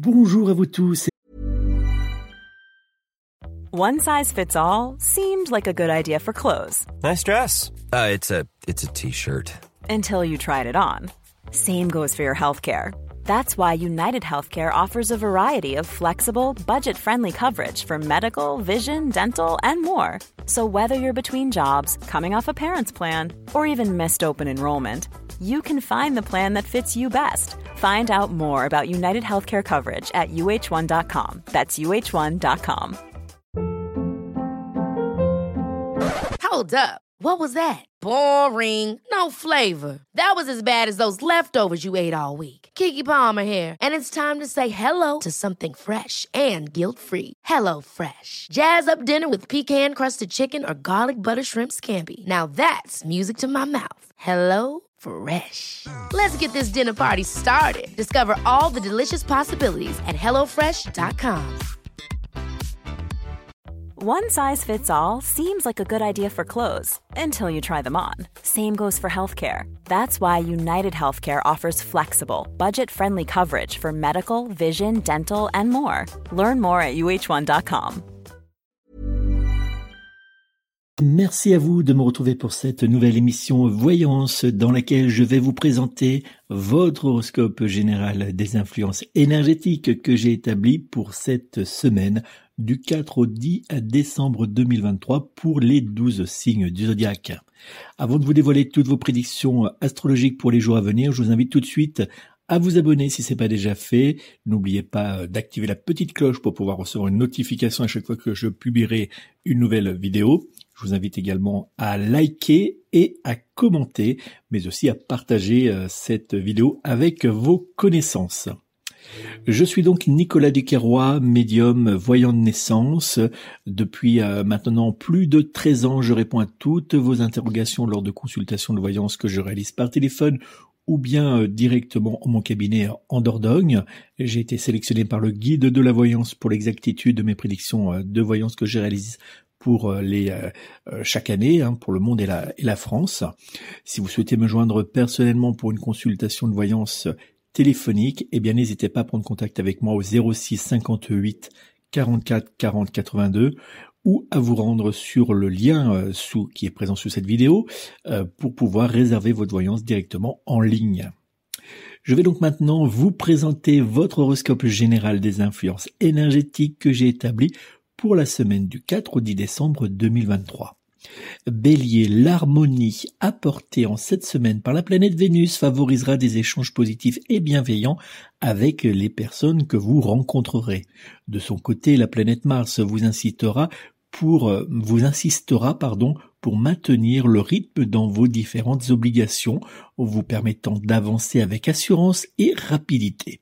Bonjour à vous tous. One size fits all seemed like a good idea for clothes. Nice dress. Uh, it's a it's a t-shirt. Until you tried it on. Same goes for your healthcare. That's why United Healthcare offers a variety of flexible, budget-friendly coverage for medical, vision, dental, and more. So whether you're between jobs, coming off a parent's plan, or even missed open enrollment, you can find the plan that fits you best. Find out more about United Healthcare coverage at uh1.com. That's uh1.com. Hold up. What was that? Boring. No flavor. That was as bad as those leftovers you ate all week. Kiki Palmer here, and it's time to say hello to something fresh and guilt-free. Hello Fresh. Jazz up dinner with pecan-crusted chicken or garlic butter shrimp scampi. Now that's music to my mouth. Hello Fresh. Let's get this dinner party started. Discover all the delicious possibilities at hellofresh.com. One size fits all seems like a good idea for clothes until you try them on. Same goes for healthcare. That's why United Healthcare offers flexible, budget friendly coverage for medical, vision, dental, and more. Learn more at uh1.com. Merci à vous de me retrouver pour cette nouvelle émission Voyance dans laquelle je vais vous présenter votre horoscope général des influences énergétiques que j'ai établi pour cette semaine du 4 au 10 décembre 2023 pour les 12 signes du zodiaque. Avant de vous dévoiler toutes vos prédictions astrologiques pour les jours à venir, je vous invite tout de suite à vous abonner si ce n'est pas déjà fait. N'oubliez pas d'activer la petite cloche pour pouvoir recevoir une notification à chaque fois que je publierai une nouvelle vidéo. Je vous invite également à liker et à commenter, mais aussi à partager euh, cette vidéo avec vos connaissances. Je suis donc Nicolas Duquerrois, médium voyant de naissance. Depuis euh, maintenant plus de 13 ans, je réponds à toutes vos interrogations lors de consultations de voyance que je réalise par téléphone ou bien euh, directement en mon cabinet en Dordogne. J'ai été sélectionné par le guide de la voyance pour l'exactitude de mes prédictions de voyance que je réalise pour euh, les euh, euh, chaque année hein, pour le monde et la, et la France. Si vous souhaitez me joindre personnellement pour une consultation de voyance téléphonique, eh bien n'hésitez pas à prendre contact avec moi au 06 58 44 40 82 ou à vous rendre sur le lien sous, qui est présent sous cette vidéo pour pouvoir réserver votre voyance directement en ligne. Je vais donc maintenant vous présenter votre horoscope général des influences énergétiques que j'ai établi pour la semaine du 4 au 10 décembre 2023. Bélier, l'harmonie apportée en cette semaine par la planète Vénus favorisera des échanges positifs et bienveillants avec les personnes que vous rencontrerez. De son côté, la planète Mars vous incitera pour vous insistera pardon pour maintenir le rythme dans vos différentes obligations, vous permettant d'avancer avec assurance et rapidité.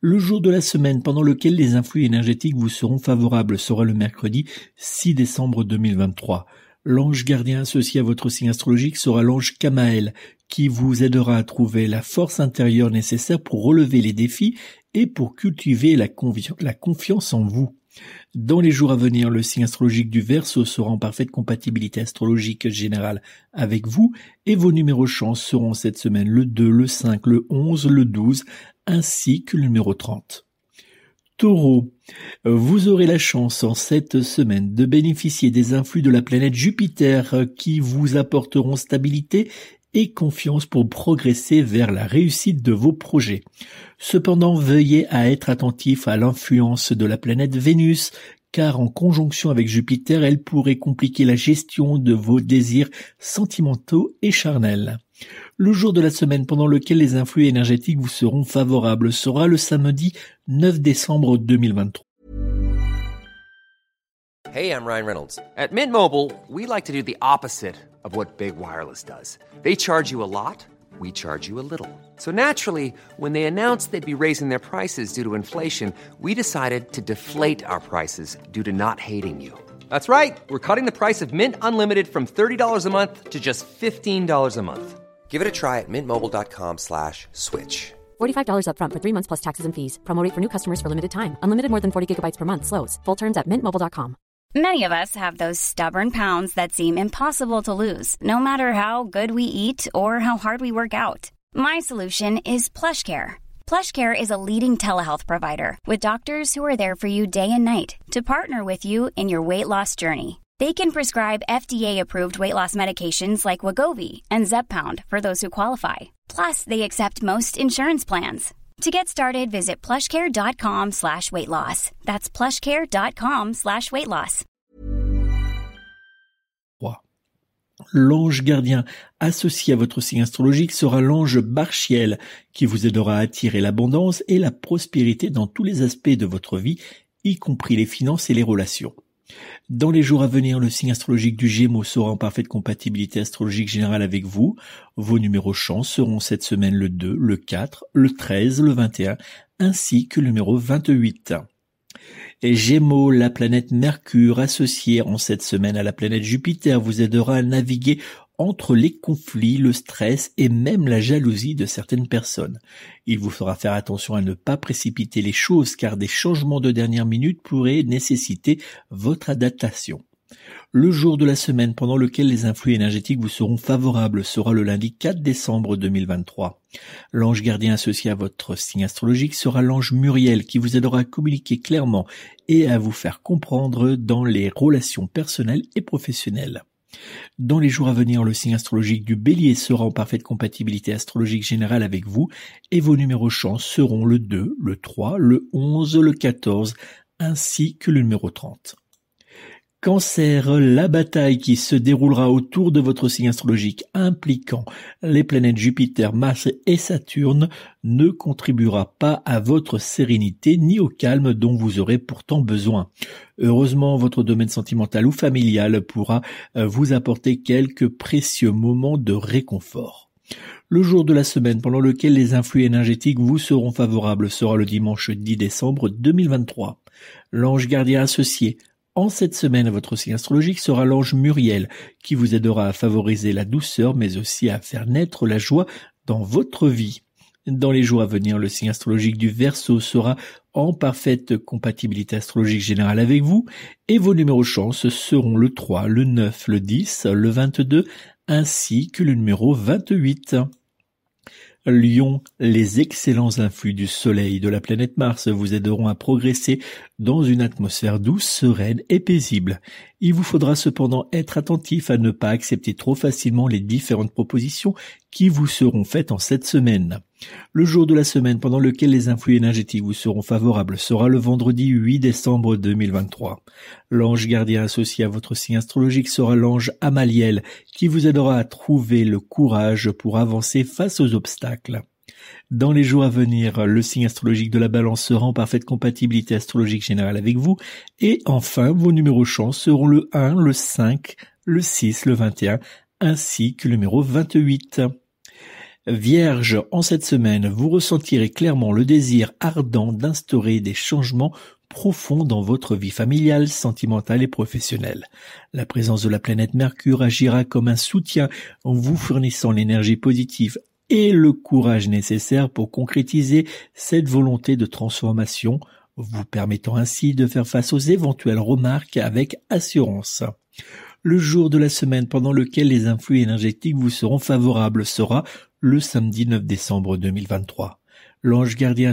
Le jour de la semaine pendant lequel les influx énergétiques vous seront favorables sera le mercredi 6 décembre 2023. L'ange gardien associé à votre signe astrologique sera l'ange Kamael, qui vous aidera à trouver la force intérieure nécessaire pour relever les défis et pour cultiver la, confiance en vous. Dans les jours à venir, le signe astrologique du Verseau sera en parfaite compatibilité astrologique générale avec vous et vos numéros chance seront cette semaine le 2, le 5, le 11, le 12 ainsi que le numéro 30. Taureau, vous aurez la chance en cette semaine de bénéficier des influx de la planète Jupiter qui vous apporteront stabilité et confiance pour progresser vers la réussite de vos projets. Cependant, veuillez à être attentif à l'influence de la planète Vénus, car en conjonction avec Jupiter, elle pourrait compliquer la gestion de vos désirs sentimentaux et charnels. Le jour de la semaine pendant lequel les influx énergétiques vous seront favorables sera le samedi 9 décembre 2023. Hey, I'm Ryan Reynolds. At Mint Mobile, we like to do the opposite of what Big Wireless does. They charge you a lot, we charge you a little. So naturally, when they announced they'd be raising their prices due to inflation, we decided to deflate our prices due to not hating you. That's right. We're cutting the price of Mint Unlimited from $30 a month to just $15 a month. Give it a try at mintmobile.com slash switch. $45 upfront for three months plus taxes and fees. Promote for new customers for limited time. Unlimited more than 40 gigabytes per month. Slows. Full terms at mintmobile.com. Many of us have those stubborn pounds that seem impossible to lose, no matter how good we eat or how hard we work out. My solution is PlushCare PlushCare is a leading telehealth provider with doctors who are there for you day and night to partner with you in your weight loss journey. They can prescribe FDA-approved weight loss medications like Wagovi and Zepbound for those who qualify. Plus, they accept most insurance plans. To get started, visit plushcare.com slash weight loss. That's plushcare.com slash weight loss. L'ange gardien associé à votre signe astrologique sera l'ange Barchiel qui vous aidera à attirer l'abondance et la prospérité dans tous les aspects de votre vie, y compris les finances et les relations. Dans les jours à venir, le signe astrologique du Gémeaux sera en parfaite compatibilité astrologique générale avec vous. Vos numéros chance seront cette semaine le 2, le 4, le 13, le 21, ainsi que le numéro 28. Et Gémeaux, la planète Mercure associée en cette semaine à la planète Jupiter vous aidera à naviguer entre les conflits, le stress et même la jalousie de certaines personnes. Il vous fera faire attention à ne pas précipiter les choses car des changements de dernière minute pourraient nécessiter votre adaptation. Le jour de la semaine pendant lequel les influx énergétiques vous seront favorables sera le lundi 4 décembre 2023. L'ange gardien associé à votre signe astrologique sera l'ange Muriel qui vous aidera à communiquer clairement et à vous faire comprendre dans les relations personnelles et professionnelles. Dans les jours à venir, le signe astrologique du bélier sera en parfaite compatibilité astrologique générale avec vous et vos numéros chance seront le 2, le 3, le 11, le 14 ainsi que le numéro 30. Cancer, la bataille qui se déroulera autour de votre signe astrologique impliquant les planètes Jupiter, Mars et Saturne ne contribuera pas à votre sérénité ni au calme dont vous aurez pourtant besoin. Heureusement, votre domaine sentimental ou familial pourra euh, vous apporter quelques précieux moments de réconfort. Le jour de la semaine pendant lequel les influx énergétiques vous seront favorables sera le dimanche 10 décembre 2023. L'ange gardien associé en cette semaine, votre signe astrologique sera l'ange Muriel, qui vous aidera à favoriser la douceur, mais aussi à faire naître la joie dans votre vie. Dans les jours à venir, le signe astrologique du Verseau sera en parfaite compatibilité astrologique générale avec vous, et vos numéros chance seront le 3, le 9, le 10, le 22, ainsi que le numéro 28. Lion, les excellents influx du Soleil de la planète Mars vous aideront à progresser dans une atmosphère douce, sereine et paisible. Il vous faudra cependant être attentif à ne pas accepter trop facilement les différentes propositions qui vous seront faites en cette semaine. Le jour de la semaine pendant lequel les influx énergétiques vous seront favorables sera le vendredi 8 décembre 2023. L'ange gardien associé à votre signe astrologique sera l'ange Amaliel qui vous aidera à trouver le courage pour avancer face aux obstacles. Dans les jours à venir, le signe astrologique de la balance sera en parfaite compatibilité astrologique générale avec vous. Et enfin, vos numéros chance seront le 1, le 5, le 6, le 21, ainsi que le numéro 28. Vierge, en cette semaine, vous ressentirez clairement le désir ardent d'instaurer des changements profonds dans votre vie familiale, sentimentale et professionnelle. La présence de la planète Mercure agira comme un soutien en vous fournissant l'énergie positive et le courage nécessaire pour concrétiser cette volonté de transformation, vous permettant ainsi de faire face aux éventuelles remarques avec assurance. Le jour de la semaine pendant lequel les influx énergétiques vous seront favorables sera le samedi 9 décembre 2023. L'ange gardien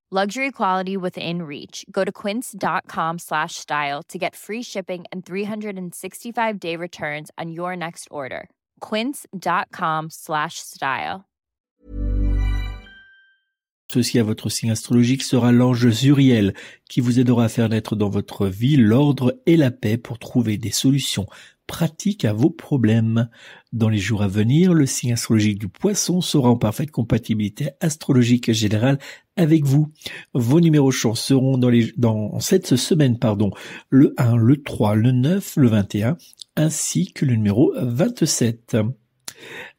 Luxury quality within reach. Go to quince.com slash style to get free shipping and 365 day returns on your next order. Quince.com slash style. Associé à votre signe astrologique sera l'ange Zuriel qui vous aidera à faire naître dans votre vie l'ordre et la paix pour trouver des solutions pratique à vos problèmes. Dans les jours à venir, le signe astrologique du poisson sera en parfaite compatibilité astrologique générale avec vous. Vos numéros chance seront dans, les, dans cette semaine pardon, le 1, le 3, le 9, le 21, ainsi que le numéro 27.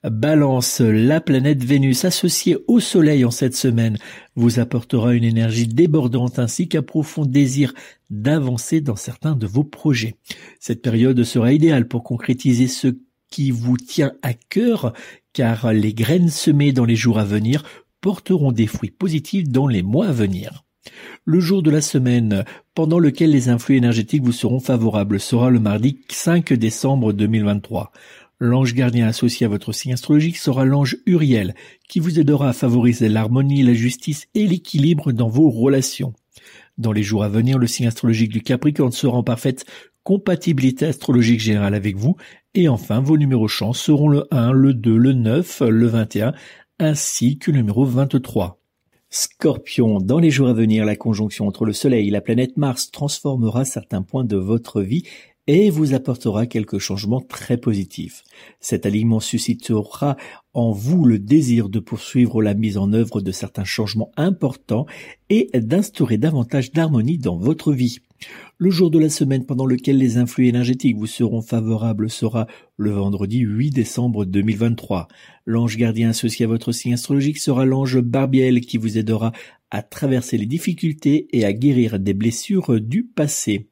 Balance, la planète Vénus associée au Soleil en cette semaine vous apportera une énergie débordante ainsi qu'un profond désir d'avancer dans certains de vos projets. Cette période sera idéale pour concrétiser ce qui vous tient à cœur car les graines semées dans les jours à venir porteront des fruits positifs dans les mois à venir. Le jour de la semaine pendant lequel les influx énergétiques vous seront favorables sera le mardi 5 décembre 2023. L'ange gardien associé à votre signe astrologique sera l'ange Uriel, qui vous aidera à favoriser l'harmonie, la justice et l'équilibre dans vos relations. Dans les jours à venir, le signe astrologique du Capricorne sera en parfaite compatibilité astrologique générale avec vous. Et enfin, vos numéros chance seront le 1, le 2, le 9, le 21, ainsi que le numéro 23. Scorpion, dans les jours à venir, la conjonction entre le Soleil et la planète Mars transformera certains points de votre vie et vous apportera quelques changements très positifs. Cet alignement suscitera en vous le désir de poursuivre la mise en œuvre de certains changements importants et d'instaurer davantage d'harmonie dans votre vie. Le jour de la semaine pendant lequel les influx énergétiques vous seront favorables sera le vendredi 8 décembre 2023. L'ange gardien associé à votre signe astrologique sera l'ange Barbiel qui vous aidera à traverser les difficultés et à guérir des blessures du passé.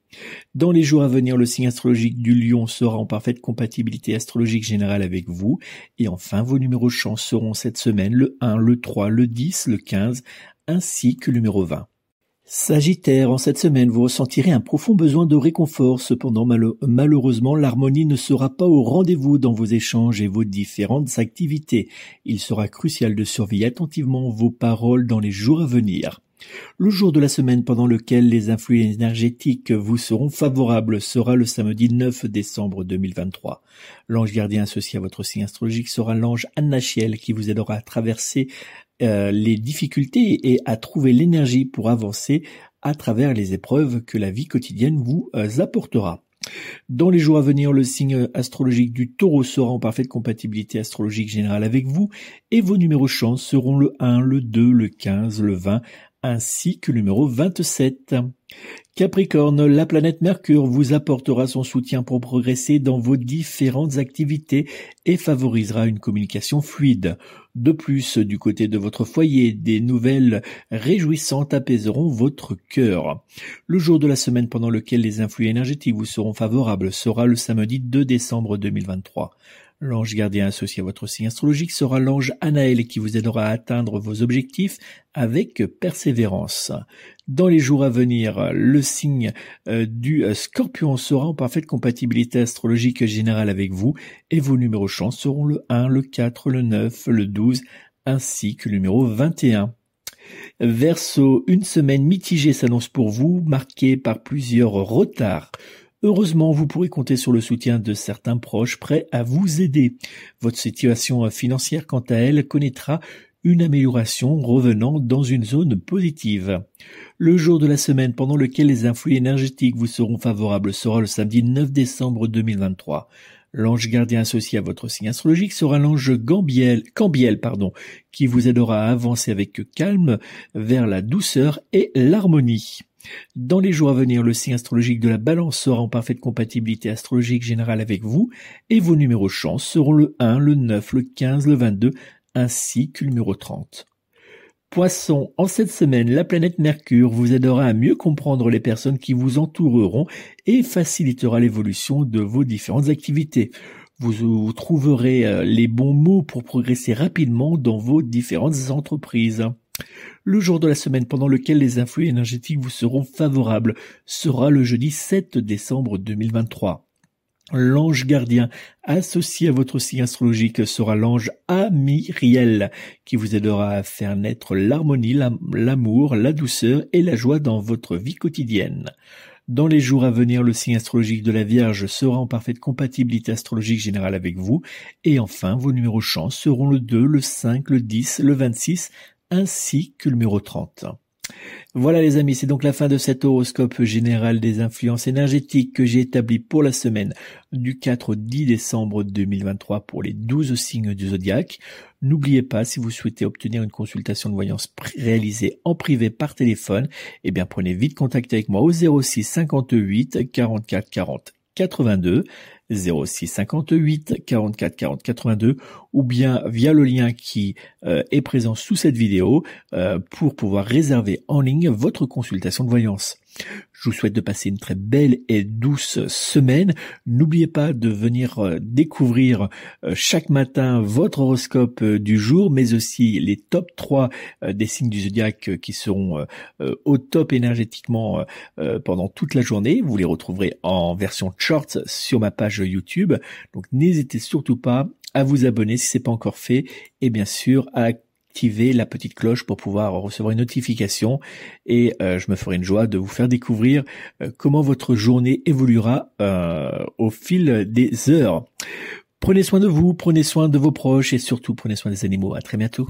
Dans les jours à venir, le signe astrologique du lion sera en parfaite compatibilité astrologique générale avec vous. Et enfin, vos numéros chance seront cette semaine le 1, le 3, le 10, le 15, ainsi que le numéro 20. Sagittaire, en cette semaine, vous ressentirez un profond besoin de réconfort. Cependant, malheureusement, l'harmonie ne sera pas au rendez-vous dans vos échanges et vos différentes activités. Il sera crucial de surveiller attentivement vos paroles dans les jours à venir. Le jour de la semaine pendant lequel les influx énergétiques vous seront favorables sera le samedi 9 décembre 2023. L'ange gardien associé à votre signe astrologique sera l'ange Annachiel qui vous aidera à traverser euh, les difficultés et à trouver l'énergie pour avancer à travers les épreuves que la vie quotidienne vous euh, apportera. Dans les jours à venir, le signe astrologique du taureau sera en parfaite compatibilité astrologique générale avec vous et vos numéros chance seront le 1, le 2, le 15, le 20 ainsi que le numéro 27. Capricorne, la planète Mercure vous apportera son soutien pour progresser dans vos différentes activités et favorisera une communication fluide. De plus, du côté de votre foyer, des nouvelles réjouissantes apaiseront votre cœur. Le jour de la semaine pendant lequel les influx énergétiques vous seront favorables sera le samedi 2 décembre 2023. L'ange gardien associé à votre signe astrologique sera l'ange Anaël qui vous aidera à atteindre vos objectifs avec persévérance. Dans les jours à venir, le signe euh, du scorpion sera en parfaite compatibilité astrologique générale avec vous et vos numéros chance seront le 1, le 4, le 9, le 12 ainsi que le numéro 21. Verseau, une semaine mitigée s'annonce pour vous, marquée par plusieurs retards. Heureusement, vous pourrez compter sur le soutien de certains proches prêts à vous aider. Votre situation financière, quant à elle, connaîtra une amélioration revenant dans une zone positive. Le jour de la semaine pendant lequel les influx énergétiques vous seront favorables sera le samedi 9 décembre 2023. L'ange gardien associé à votre signe astrologique sera l'ange Gambiel, Cambiel, pardon, qui vous aidera à avancer avec calme vers la douceur et l'harmonie. Dans les jours à venir, le signe astrologique de la balance sera en parfaite compatibilité astrologique générale avec vous et vos numéros chance seront le 1, le 9, le 15, le 22 ainsi que le numéro 30. Poisson, en cette semaine, la planète Mercure vous aidera à mieux comprendre les personnes qui vous entoureront et facilitera l'évolution de vos différentes activités. Vous trouverez les bons mots pour progresser rapidement dans vos différentes entreprises. Le jour de la semaine pendant lequel les influx énergétiques vous seront favorables sera le jeudi 7 décembre 2023. L'ange gardien associé à votre signe astrologique sera l'ange Amiriel qui vous aidera à faire naître l'harmonie, l'amour, la douceur et la joie dans votre vie quotidienne. Dans les jours à venir, le signe astrologique de la Vierge sera en parfaite compatibilité astrologique générale avec vous. Et enfin, vos numéros chance seront le 2, le 5, le 10, le 26, ainsi que le numéro 30. Voilà les amis, c'est donc la fin de cet horoscope général des influences énergétiques que j'ai établi pour la semaine du 4 au 10 décembre 2023 pour les 12 signes du zodiaque. N'oubliez pas, si vous souhaitez obtenir une consultation de voyance réalisée en privé par téléphone, eh bien prenez vite contact avec moi au 06 58 44 40 82 06 58 44 40 82 ou bien via le lien qui euh, est présent sous cette vidéo euh, pour pouvoir réserver en ligne votre consultation de voyance. Je vous souhaite de passer une très belle et douce semaine. N'oubliez pas de venir euh, découvrir chaque matin votre horoscope du jour, mais aussi les top 3 des signes du zodiaque qui seront au top énergétiquement pendant toute la journée. Vous les retrouverez en version short sur ma page YouTube. Donc n'hésitez surtout pas à vous abonner si c'est pas encore fait et bien sûr à activer la petite cloche pour pouvoir recevoir une notification et euh, je me ferai une joie de vous faire découvrir euh, comment votre journée évoluera euh, au fil des heures. Prenez soin de vous, prenez soin de vos proches et surtout prenez soin des animaux. À très bientôt.